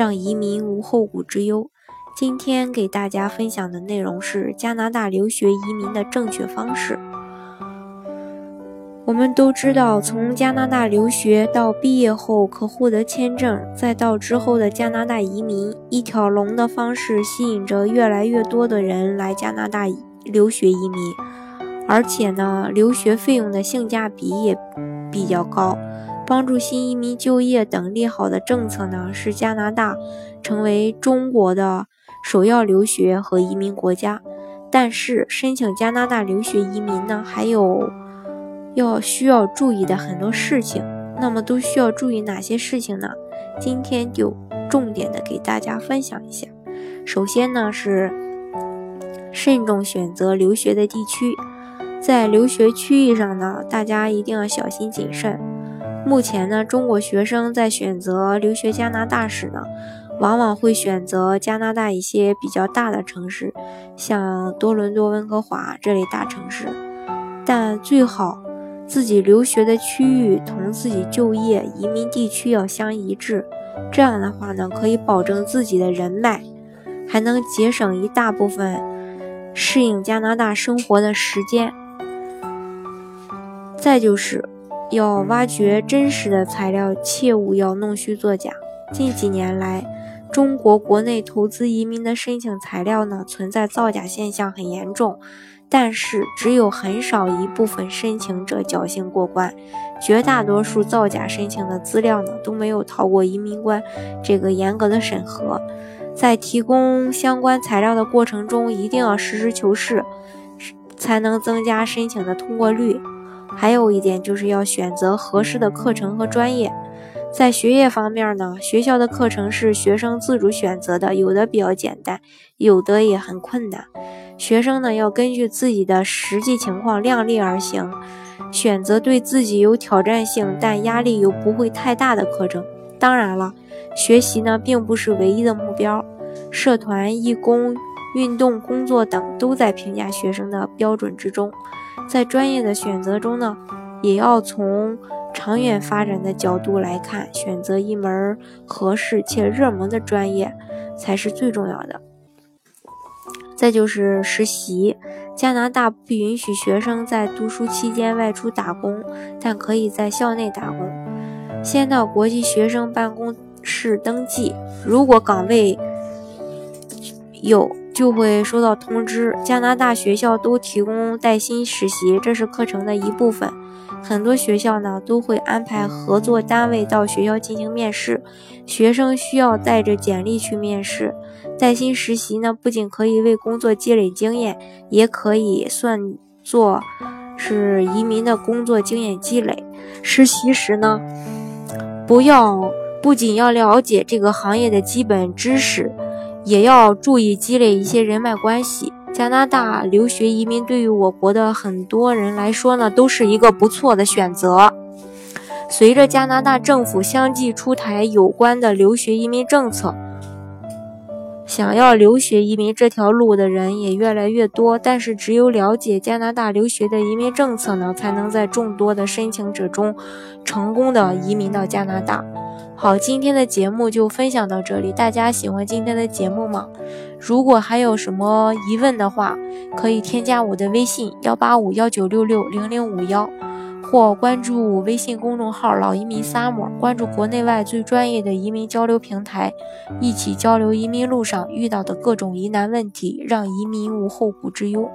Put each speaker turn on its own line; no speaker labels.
让移民无后顾之忧。今天给大家分享的内容是加拿大留学移民的正确方式。我们都知道，从加拿大留学到毕业后可获得签证，再到之后的加拿大移民，一条龙的方式吸引着越来越多的人来加拿大留学移民，而且呢，留学费用的性价比也比较高。帮助新移民就业等利好的政策呢，使加拿大成为中国的首要留学和移民国家。但是，申请加拿大留学移民呢，还有要需要注意的很多事情。那么，都需要注意哪些事情呢？今天就重点的给大家分享一下。首先呢，是慎重选择留学的地区，在留学区域上呢，大家一定要小心谨慎。目前呢，中国学生在选择留学加拿大时呢，往往会选择加拿大一些比较大的城市，像多伦多、温哥华这类大城市。但最好自己留学的区域同自己就业移民地区要相一致，这样的话呢，可以保证自己的人脉，还能节省一大部分适应加拿大生活的时间。再就是。要挖掘真实的材料，切勿要弄虚作假。近几年来，中国国内投资移民的申请材料呢，存在造假现象很严重，但是只有很少一部分申请者侥幸过关，绝大多数造假申请的资料呢，都没有逃过移民官这个严格的审核。在提供相关材料的过程中，一定要实事求是，才能增加申请的通过率。还有一点就是要选择合适的课程和专业。在学业方面呢，学校的课程是学生自主选择的，有的比较简单，有的也很困难。学生呢要根据自己的实际情况量力而行，选择对自己有挑战性但压力又不会太大的课程。当然了，学习呢并不是唯一的目标，社团、义工、运动、工作等都在评价学生的标准之中。在专业的选择中呢，也要从长远发展的角度来看，选择一门合适且热门的专业才是最重要的。再就是实习，加拿大不允许学生在读书期间外出打工，但可以在校内打工。先到国际学生办公室登记，如果岗位有。就会收到通知。加拿大学校都提供带薪实习，这是课程的一部分。很多学校呢都会安排合作单位到学校进行面试，学生需要带着简历去面试。带薪实习呢不仅可以为工作积累经验，也可以算作是移民的工作经验积累。实习时呢，不要不仅要了解这个行业的基本知识。也要注意积累一些人脉关系。加拿大留学移民对于我国的很多人来说呢，都是一个不错的选择。随着加拿大政府相继出台有关的留学移民政策，想要留学移民这条路的人也越来越多。但是，只有了解加拿大留学的移民政策呢，才能在众多的申请者中成功的移民到加拿大。好，今天的节目就分享到这里。大家喜欢今天的节目吗？如果还有什么疑问的话，可以添加我的微信幺八五幺九六六零零五幺，或关注微信公众号“老移民 summer”，关注国内外最专业的移民交流平台，一起交流移民路上遇到的各种疑难问题，让移民无后顾之忧。